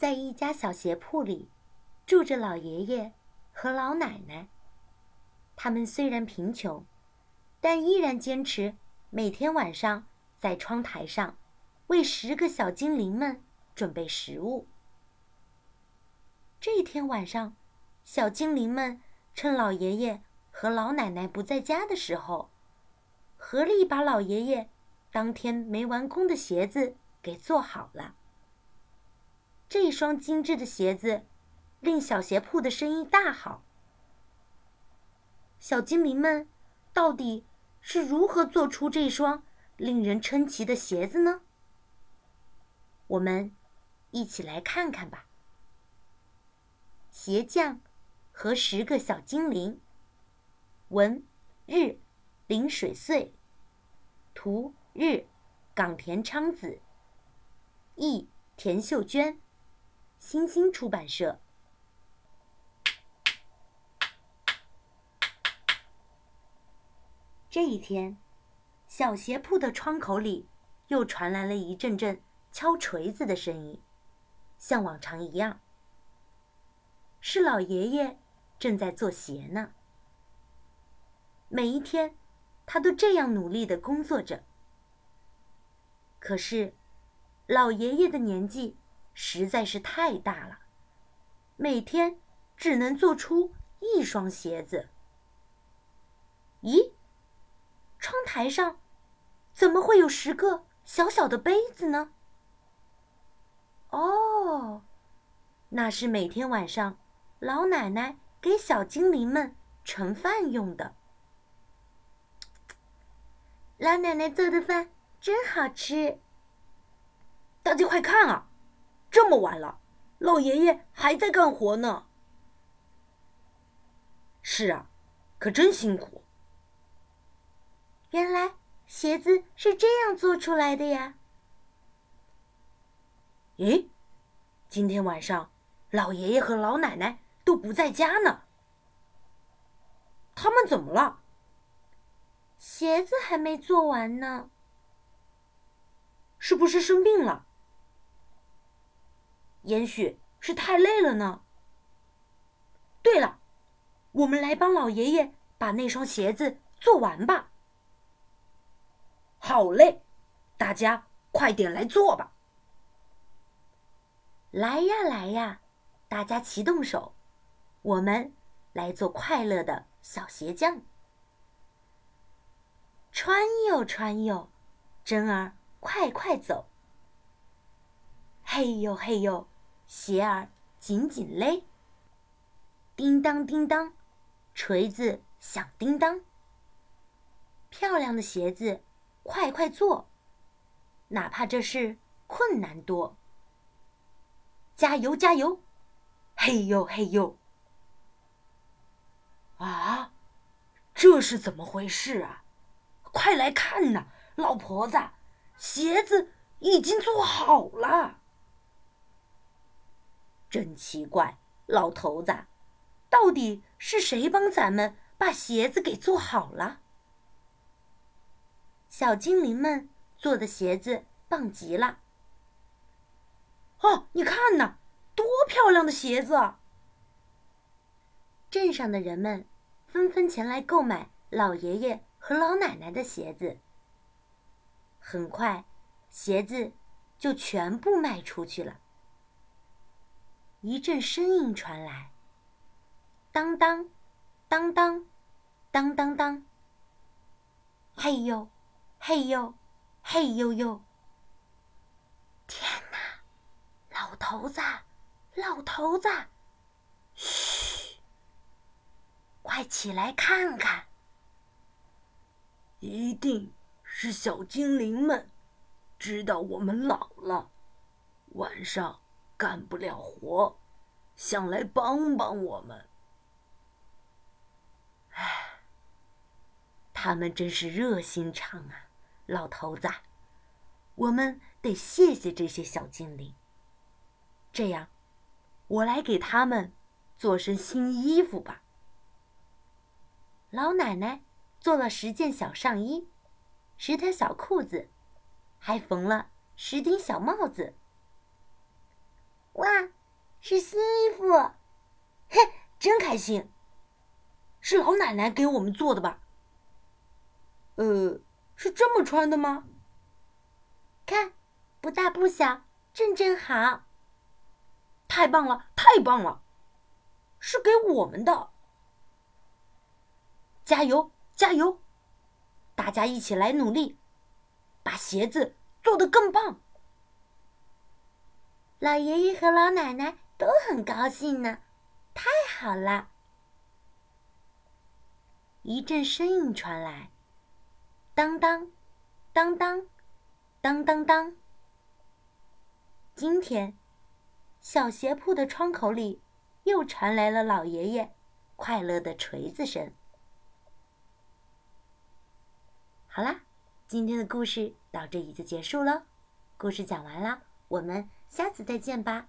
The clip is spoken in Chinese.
在一家小鞋铺里，住着老爷爷和老奶奶。他们虽然贫穷，但依然坚持每天晚上在窗台上为十个小精灵们准备食物。这天晚上，小精灵们趁老爷爷和老奶奶不在家的时候，合力把老爷爷当天没完工的鞋子给做好了。这双精致的鞋子，令小鞋铺的生意大好。小精灵们到底是如何做出这双令人称奇的鞋子呢？我们一起来看看吧。鞋匠和十个小精灵，文日林水穗，图日冈田昌子，译田秀娟。新星出版社。这一天，小鞋铺的窗口里又传来了一阵阵敲锤子的声音，像往常一样，是老爷爷正在做鞋呢。每一天，他都这样努力的工作着。可是，老爷爷的年纪……实在是太大了，每天只能做出一双鞋子。咦，窗台上怎么会有十个小小的杯子呢？哦，那是每天晚上老奶奶给小精灵们盛饭用的。老奶奶做的饭真好吃，大家快看啊！这么晚了，老爷爷还在干活呢。是啊，可真辛苦。原来鞋子是这样做出来的呀。咦，今天晚上老爷爷和老奶奶都不在家呢。他们怎么了？鞋子还没做完呢。是不是生病了？也许是太累了呢。对了，我们来帮老爷爷把那双鞋子做完吧。好嘞，大家快点来做吧。来呀来呀，大家齐动手，我们来做快乐的小鞋匠。穿哟穿哟，真儿快快走。嘿呦嘿呦。鞋儿紧紧勒，叮当叮当，锤子响叮当。漂亮的鞋子，快快做，哪怕这是困难多。加油加油，嘿呦嘿呦！啊，这是怎么回事啊？快来看呐，老婆子，鞋子已经做好了。真奇怪，老头子，到底是谁帮咱们把鞋子给做好了？小精灵们做的鞋子棒极了。哦，你看呐，多漂亮的鞋子！镇上的人们纷纷前来购买老爷爷和老奶奶的鞋子。很快，鞋子就全部卖出去了。一阵声音传来：“当当，当当，当当当。”嘿呦，嘿呦，嘿呦呦！天哪，老头子，老头子，嘘，快起来看看！一定是小精灵们知道我们老了，晚上。干不了活，想来帮帮我们。唉，他们真是热心肠啊，老头子，我们得谢谢这些小精灵。这样，我来给他们做身新衣服吧。老奶奶做了十件小上衣，十条小裤子，还缝了十顶小帽子。哇是新衣服。嘿真开心。是老奶奶给我们做的吧？呃是这么穿的吗？看不大不小正正好。太棒了太棒了是给我们的。加油加油！大家一起来努力把鞋子做得更棒。老爷爷和老奶奶都很高兴呢，太好了！一阵声音传来，当当，当当，当当当。今天，小鞋铺的窗口里又传来了老爷爷快乐的锤子声。好啦，今天的故事到这里就结束了。故事讲完了，我们下次再见吧。